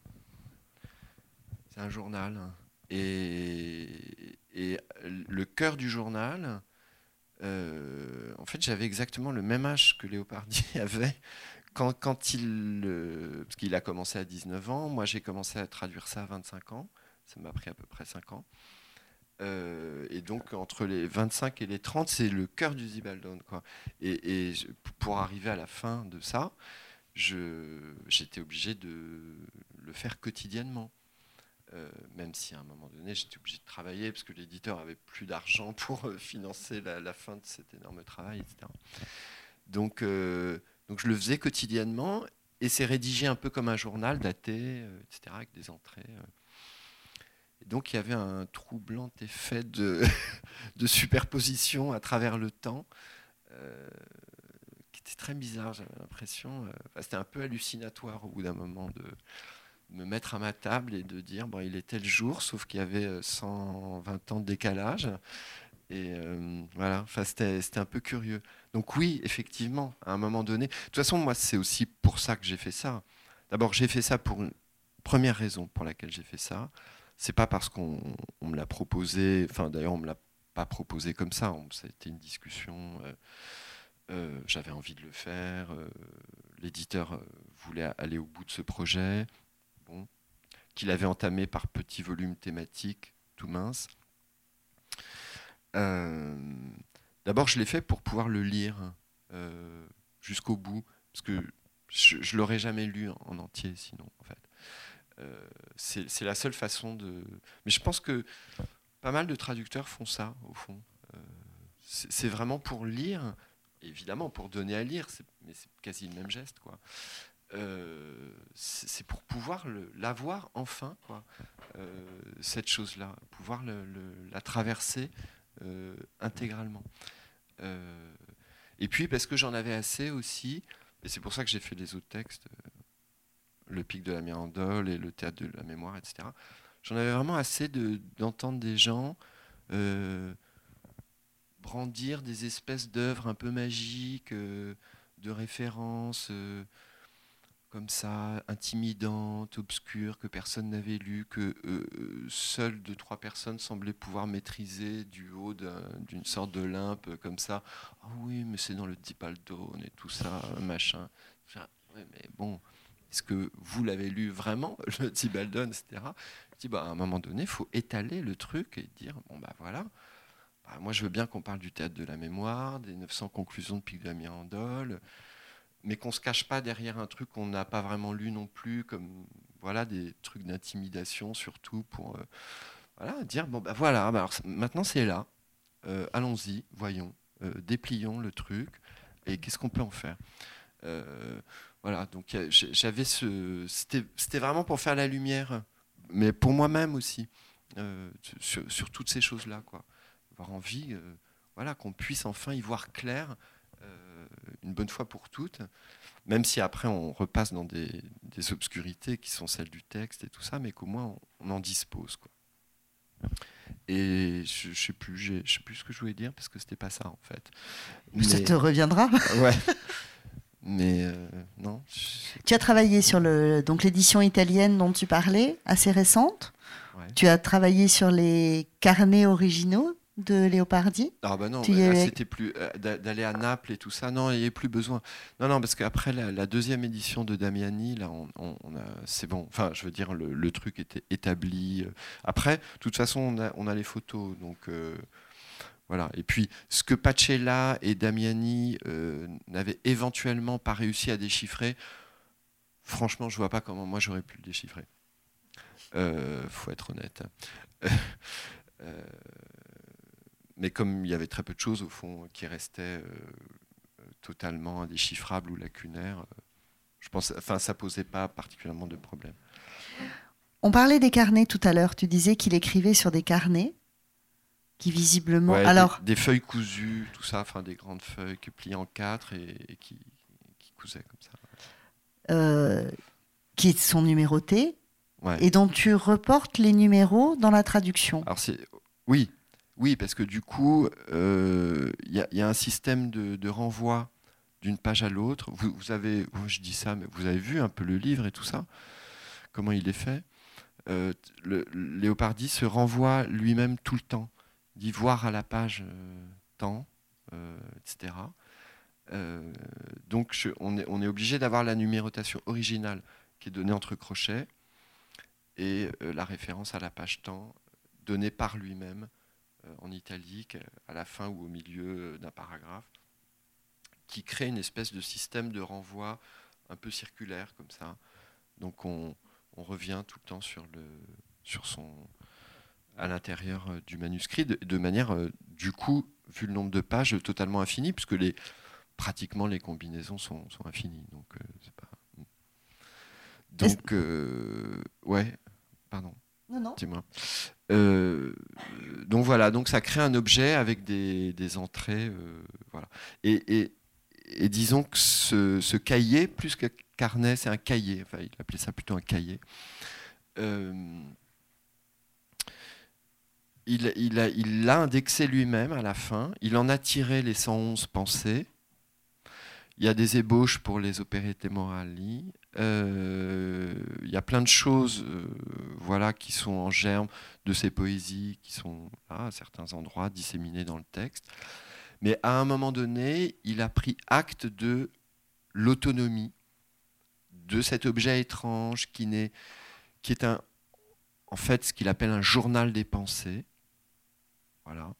C'est un journal. Et, et le cœur du journal, euh, en fait, j'avais exactement le même âge que Léopardi avait quand, quand il. parce qu'il a commencé à 19 ans, moi j'ai commencé à traduire ça à 25 ans. Ça m'a pris à peu près 5 ans. Euh, et donc, entre les 25 et les 30, c'est le cœur du Zibaldon. Quoi. Et, pour arriver à la fin de ça, j'étais obligé de le faire quotidiennement. Euh, même si à un moment donné, j'étais obligé de travailler parce que l'éditeur avait plus d'argent pour euh, financer la, fin de cet énorme travail, etc. Donc, donc je le faisais quotidiennement et c'est rédigé un peu comme un journal daté, etc., avec des entrées donc il y avait un troublant effet de, superposition à travers le temps euh, qui était très bizarre, j'avais l'impression. Euh, c'était un peu hallucinatoire au bout d'un moment de me mettre à ma table et de dire bon, il était le jour, sauf qu'il y avait 120 euh, ans de décalage. Et voilà, enfin, c'était un peu curieux. Donc oui, effectivement, à un moment donné. De toute façon, moi, c'est aussi pour ça que j'ai fait ça. D'abord, j'ai fait ça pour une première raison pour laquelle j'ai fait ça c'est pas parce qu'on me l'a proposé, enfin d'ailleurs on me l'a pas proposé comme ça, été une discussion, euh, euh, j'avais envie de le faire, euh, l'éditeur voulait aller au bout de ce projet, qu'il avait entamé par petits volumes thématiques tout minces. D'abord je l'ai fait pour pouvoir le lire jusqu'au bout, parce que je, ne l'aurais jamais lu en entier sinon en fait. c'est la seule façon de. Mais je pense que pas mal de traducteurs font ça, au fond. c'est vraiment pour lire, évidemment, pour donner à lire, mais c'est quasi le même geste, quoi. C'est pour pouvoir l'avoir enfin, quoi, cette chose-là, pouvoir la traverser intégralement. et puis parce que j'en avais assez aussi, et c'est pour ça que j'ai fait les autres textes, euh, le pic de la Mirandole et le théâtre de la mémoire, etc. J'en avais vraiment assez d'entendre des gens euh, brandir des espèces d'œuvres un peu magiques, euh, de références comme ça, intimidantes, obscures, que personne n'avait lues, que seules deux, trois personnes semblaient pouvoir maîtriser du haut d'une sorte de limpe, comme ça. Ah oui, mais c'est dans le Dipaldone et tout ça, machin. mais bon, est-ce que vous l'avez lu vraiment, le Dipaldone, etc. Je dis, bah, à un moment donné, il faut étaler le truc et dire, bon, bah voilà. Bah, moi, je veux bien qu'on parle du théâtre de la mémoire, des 900 conclusions de Pic de la Mirandole mais qu'on se cache pas derrière un truc qu'on n'a pas vraiment lu non plus, comme voilà des trucs d'intimidation surtout pour euh, voilà dire bon ben voilà, bah, maintenant c'est là, euh, allons-y, voyons, euh, déplions le truc et qu'est-ce qu'on peut en faire? voilà, donc j'avais ce, c'était vraiment pour faire la lumière, mais pour moi-même aussi sur, sur, toutes ces choses là quoi, avoir envie, voilà, qu'on puisse enfin y voir clair une bonne fois pour toutes, même si après on repasse dans des, obscurités qui sont celles du texte et tout ça, mais qu'au moins on, en dispose. Quoi. Et je ne sais, plus, je sais plus ce que je voulais dire parce que c'était pas ça en fait. Ça te reviendra? Ouais. Mais euh, non. Tu as travaillé sur le, donc l'édition italienne dont tu parlais, assez récente? Tu as travaillé sur les carnets originaux? De Léopardi Ah bah non, c'était plus euh, d'aller à Naples et tout ça. Non, il n'y avait plus besoin. Non, non, parce qu'après la, deuxième édition de Damiani, là, on, c'est bon. Enfin, je veux dire, le, truc était établi. Après, de toute façon, on a, les photos, donc. Euh, voilà. Et puis, ce que Pacella et Damiani euh, n'avaient éventuellement pas réussi à déchiffrer, franchement, je vois pas comment moi j'aurais pu le déchiffrer. Euh, faut être honnête. euh, mais comme il y avait très peu de choses au fond qui restaient euh, totalement indéchiffrables ou lacunaires, euh, je pense, enfin, ça posait pas particulièrement de problème. On parlait des carnets tout à l'heure. Tu disais qu'il écrivait sur des carnets qui visiblement, alors des, feuilles cousues, tout ça, enfin des grandes feuilles qui plient en quatre et, qui, qui, cousaient comme ça. Euh, qui sont numérotées et dont tu reportes les numéros dans la traduction. Alors c'est oui, oui, parce que du coup, il euh, y, a un système de, renvoi d'une page à l'autre. Vous, avez, je dis ça, mais vous avez vu un peu le livre et tout ça, comment il est fait. Euh, le, Léopardi se renvoie lui-même tout le temps, dit voir à la page euh, temps, etc. donc on, est, obligé d'avoir la numérotation originale qui est donnée entre crochets et la référence à la page temps donnée par lui-même en italique à la fin ou au milieu d'un paragraphe, qui crée une espèce de système de renvoi un peu circulaire comme ça. Donc on, revient tout le temps sur, le, sur son, à l'intérieur euh, du manuscrit, de, manière, euh, du coup, vu le nombre de pages, totalement infinie, puisque les, pratiquement les combinaisons sont, sont infinies. Donc, c'est pas... Donc, ouais, pardon. Non, non. Euh, donc voilà, donc ça crée un objet avec des, entrées, euh, voilà. Et, disons que ce, cahier, plus que carnet, c'est un cahier. Enfin, il appelait ça plutôt un cahier. Euh, il l'a indexé lui-même à la fin. Il en a tiré les 111 pensées. Il y a des ébauches pour les opérettes morali. Euh, il y a plein de choses euh, voilà, qui sont en germe de ces poésies, qui sont à certains endroits disséminées dans le texte. Mais à un moment donné, il a pris acte de l'autonomie de cet objet étrange qui, qui est un, en fait ce qu'il appelle un journal des pensées. Voilà.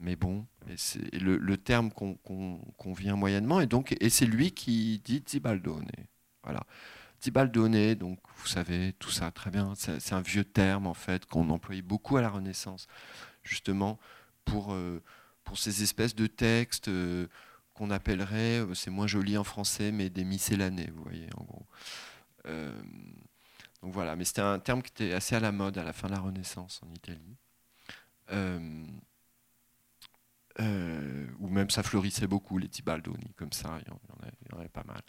Mais bon, c'est le, terme qu'on vient moyennement, et donc et c'est lui qui dit Zibaldone. Voilà. Zibaldone, donc vous savez tout ça très bien, c'est un vieux terme en fait qu'on employait beaucoup à la Renaissance, justement pour, euh, pour ces espèces de textes euh, qu'on appellerait, euh, c'est moins joli en français, mais des miscellanées, vous voyez, en gros. donc voilà, mais c'était un terme qui était assez à la mode à la fin de la Renaissance en Italie. Ou même ça florissait beaucoup, les Tibaldoni, comme ça, il y en avait pas mal.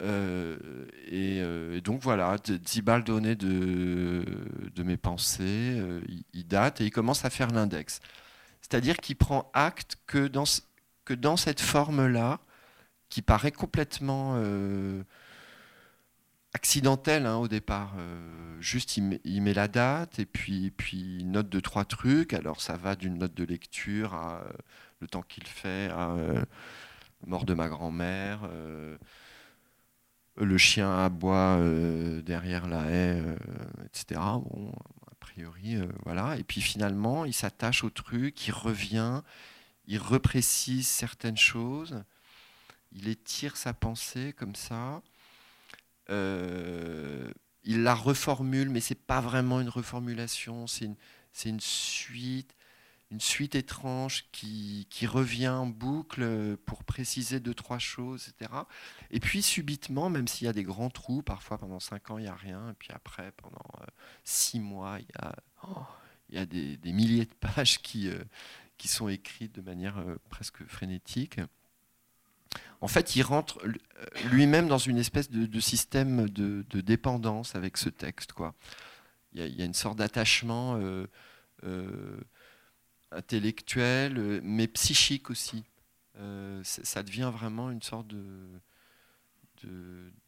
Euh, euh, et, donc voilà, Zibal donné de, de mes pensées, euh, il, date et il commence à faire l'index. C'est-à-dire qu'il prend acte que dans cette forme-là, qui paraît complètement accidentelle hein, au départ, juste il met, la date et puis, puis note de trois trucs, alors ça va d'une note de lecture à le temps qu'il fait, à mort de ma grand-mère le chien aboie euh, derrière la haie, euh, etc. Bon, a priori, euh, voilà. Et puis finalement, il s'attache au truc, il revient, il reprécise certaines choses, il étire sa pensée comme ça. Il la reformule, mais c'est pas vraiment une reformulation, c'est une, suite une suite étrange qui, revient en boucle pour préciser deux, trois choses, etc. Et puis subitement, même s'il y a des grands trous, parfois pendant cinq ans, il n'y a rien, et puis après, pendant euh, six mois, il y a, des, milliers de pages qui, euh, sont écrites de manière euh, presque frénétique. En fait, il rentre lui-même dans une espèce de, système de, dépendance avec ce texte. Il, y a, une sorte d'attachement intellectuel, euh, mais psychique aussi. Euh, ça devient vraiment une sorte de,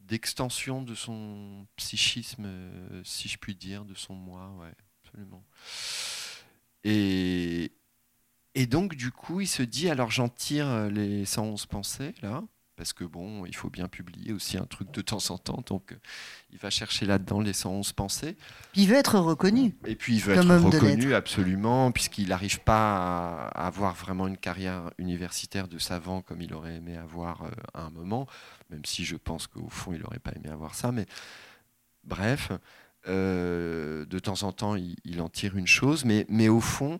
d'extension de, son psychisme, euh, si je puis dire, de son moi, ouais, absolument. Et, et donc, du coup, il se dit, alors j'en tire les 111 pensées, là, parce que bon, il faut bien publier aussi un truc de temps en temps, donc euh, il va chercher là-dedans les 111 pensées. Il veut être reconnu. Et puis il veut être reconnu absolument, puisqu'il n'arrive pas à avoir vraiment une carrière universitaire de savant comme il aurait aimé avoir euh, à un moment, même si je pense qu'au fond il n'aurait pas aimé avoir ça, mais bref, euh, de temps en temps il, en tire une chose, mais, mais au fond,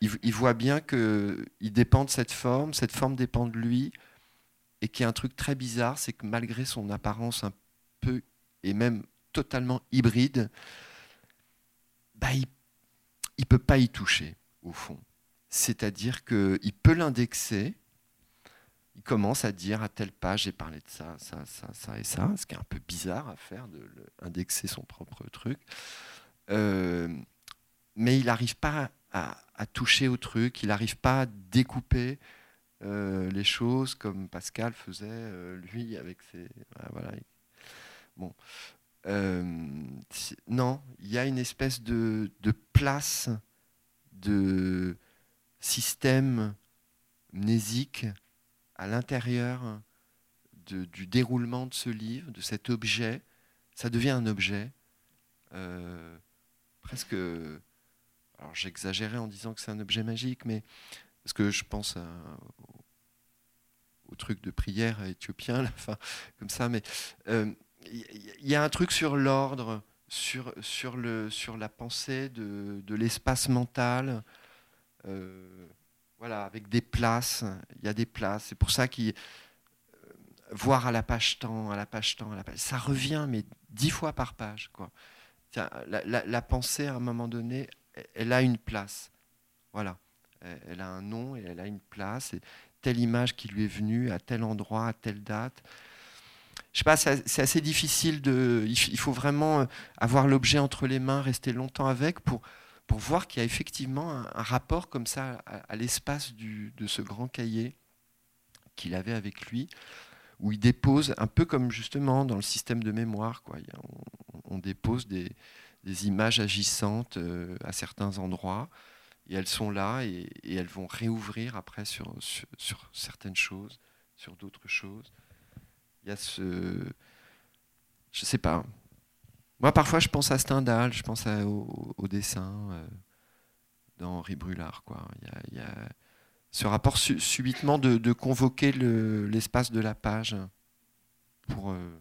il, voit bien qu'il dépend de cette forme, cette forme dépend de lui et qui est un truc très bizarre, c'est que malgré son apparence un peu et même totalement hybride, bah, il ne peut pas y toucher, au fond. C'est-à-dire qu'il peut l'indexer, il commence à dire à telle page, j'ai parlé de ça, ça, ça, ça et ça, ce qui est un peu bizarre à faire, de indexer son propre truc. Euh, mais il n'arrive pas à, à, toucher au truc, il n'arrive pas à découper euh, les choses comme Pascal faisait euh, lui avec ses voilà. Bon. Euh, non il y a une espèce de, place de système mnésique à l'intérieur du déroulement de ce livre de cet objet. Ça devient un objet presque alors j'exagérais en disant que c'est un objet magique mais parce que je pense au, truc de prière éthiopien, comme ça, mais il euh, y, a un truc sur l'ordre, sur, sur, le, sur la pensée de, de l'espace mental, euh, voilà, avec des places, il y a des places, c'est pour ça qu'il euh, voir à la page temps, à la page temps, à la page, ça revient, mais dix fois par page. Quoi. La, la, la, pensée, à un moment donné, elle a une place. Voilà elle a un nom et elle a une place. Telle image qui lui est venue à tel endroit, à telle date. Je sais pas, c'est assez difficile de. Il faut vraiment euh, avoir l'objet entre les mains, rester longtemps avec pour, voir qu'il y a effectivement un, rapport comme ça à, l'espace de ce grand cahier qu'il avait avec lui, où il dépose, un peu comme justement dans le système de mémoire, on, dépose des, des, images agissantes euh, à certains endroits et elles sont là et, elles vont réouvrir après sur, sur, certaines choses, sur d'autres choses. Il y a ce. Je sais pas. Moi, parfois, je pense à Stendhal, je pense au, dessin euh, dans Henri Brulard. Quoi. Il, y a, ce rapport subitement de, convoquer l'espace de la page pour. Euh,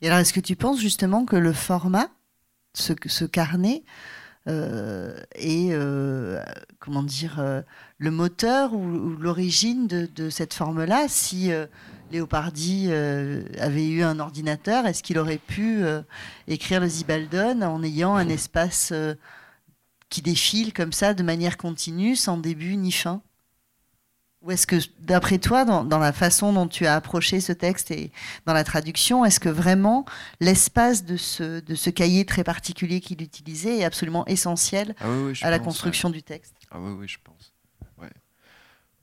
Et alors, est-ce que tu penses justement que le format, ce, carnet, euh, est, euh, comment dire, euh, le moteur ou, l'origine de, cette forme-là Si Léopardi avait eu un ordinateur, est-ce qu'il aurait pu écrire le Zibaldon en ayant un espace qui défile comme ça de manière continue, sans début ni fin? Ou est-ce que, d'après toi, dans, la façon dont tu as approché ce texte et dans la traduction, est-ce que vraiment l'espace de ce, de ce cahier très particulier qu'il utilisait est absolument essentiel ah à la construction du texte? Ah oui, oui, je pense. Ouais.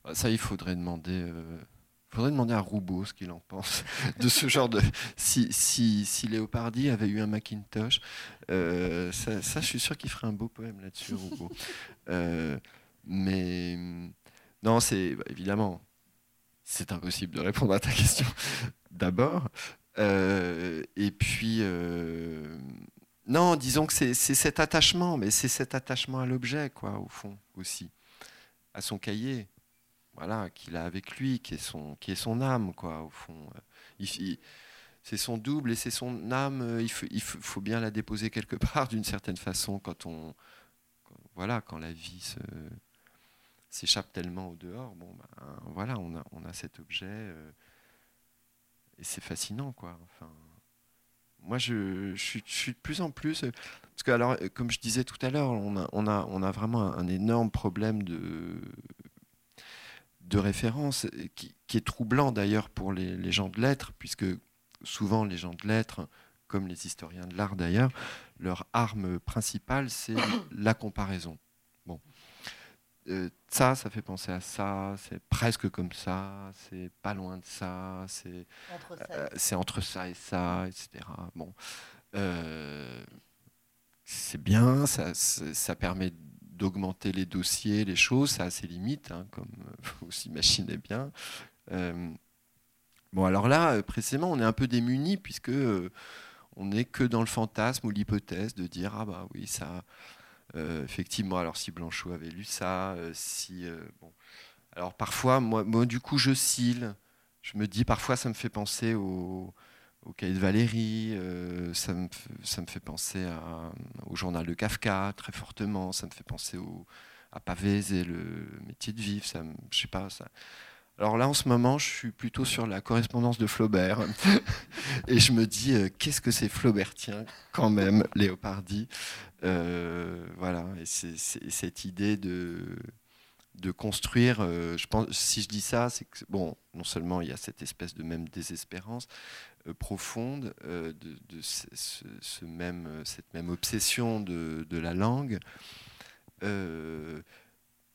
Bah, ça, il faudrait demander, euh, faudrait demander à Roubaud ce qu'il en pense de ce genre de. Si, si, si Léopardi avait eu un Macintosh, euh, ça, ça, je suis sûr qu'il ferait un beau poème là-dessus, Roubaud. Euh, mais non, c'est bah, évidemment, c'est impossible de répondre à ta question d'abord. Euh, et puis, euh, non, disons que c'est cet attachement, mais c'est cet attachement à l'objet, quoi, au fond, aussi, à son cahier, voilà, qu'il a avec lui, qui est son, qui est son âme, quoi, au fond. c'est son double et c'est son âme. Il faut, il faut, bien la déposer quelque part, d'une certaine façon, quand on, voilà, quand la vie se s'échappe tellement au dehors, bon, ben, voilà, on a, on a cet objet euh, et c'est fascinant, quoi. Enfin, moi, je, je, suis, de plus en plus, parce que alors, comme je disais tout à l'heure, on a, on a, on a vraiment un, énorme problème de de référence qui, qui est troublant d'ailleurs pour les, les, gens de lettres, puisque souvent les gens de lettres, comme les historiens de l'art d'ailleurs, leur arme principale, c'est la comparaison. Bon. Euh, ça, ça fait penser à ça, c'est presque comme ça, c'est pas loin de ça, c'est entre, entre, ça et ça, etc. Bon, euh, c'est bien, ça, ça permet d'augmenter les dossiers, les choses, ça a ses limites, hein, comme vous imaginez bien. Euh, bon, alors là, précisément, on est un peu démuni puisque on n'est que dans le fantasme ou l'hypothèse de dire ah bah oui ça euh, effectivement, alors si Blanchot avait lu ça, euh, si euh, bon. Alors parfois, moi, moi, du coup, je cille. Je me dis, parfois, ça me fait penser au, au cahier de Valérie, ça, me, me fait penser au journal de Kafka, très fortement. Ça me fait penser à Pavese et le métier de vivre. Ça, je sais pas, ça, alors là, en ce moment, je suis plutôt sur la correspondance de Flaubert. et je me dis, euh, qu'est-ce que c'est Flaubertien, quand même, Léopardi? Euh, Voilà, et c'est cette idée de, de construire. Euh, je pense, si je dis ça, c'est que, bon, non seulement il y a cette espèce de même désespérance profonde, de, ce, même, cette même obsession de, de la langue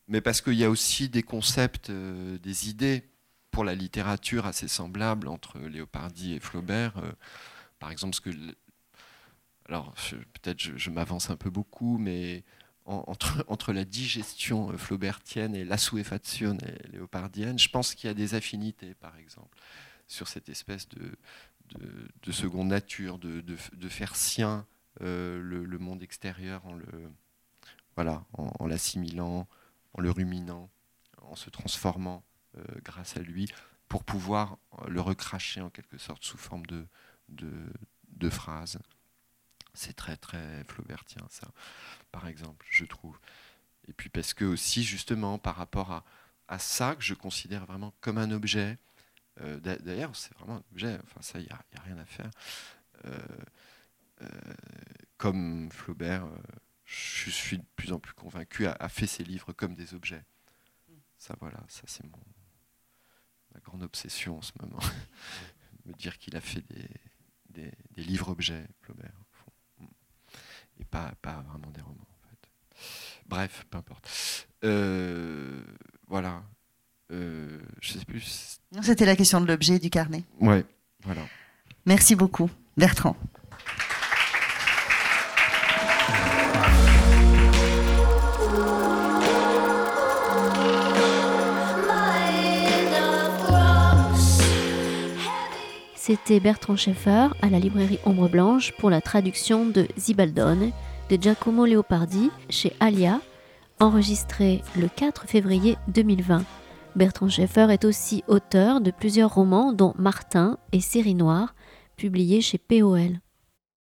mais parce qu'il y a aussi des concepts, euh, des idées pour la littérature assez semblables entre Léopardi et Flaubert. Euh, par exemple, ce que. Alors, peut-être je, je m'avance un peu beaucoup, mais entre, entre, la digestion euh, flaubertienne et la suefazione léopardienne, je pense qu'il y a des affinités, par exemple, sur cette espèce de, de, de seconde nature, de, de faire sien le, monde extérieur en le voilà, en l'assimilant, en le ruminant, en se transformant euh, grâce à lui, pour pouvoir euh, le recracher en quelque sorte sous forme de, de, phrases. C'est très très flaubertien ça, par exemple, je trouve. Et puis parce que aussi justement par rapport à, à ça que je considère vraiment comme un objet, euh, d'ailleurs c'est vraiment un objet, enfin ça il n'y a, a, rien à faire, comme Flaubert je suis de plus en plus convaincu, a, fait ses livres comme des objets. Ça, voilà, ça c'est mon ma grande obsession en ce moment. Me dire qu'il a fait des, des, livres-objets, Flaubert, et pas, pas vraiment des romans. En fait. Bref, peu importe. Euh, voilà. Euh, je sais plus. C'était la question de l'objet du carnet. Ouais, voilà. Merci beaucoup, Bertrand. C'était Bertrand Schaeffer à la librairie Ombre Blanche pour la traduction de Zibaldone de Giacomo Leopardi chez Alia, enregistré le 4 février 2020. Bertrand Schaeffer est aussi auteur de plusieurs romans dont Martin et Série Noire, publié chez POL.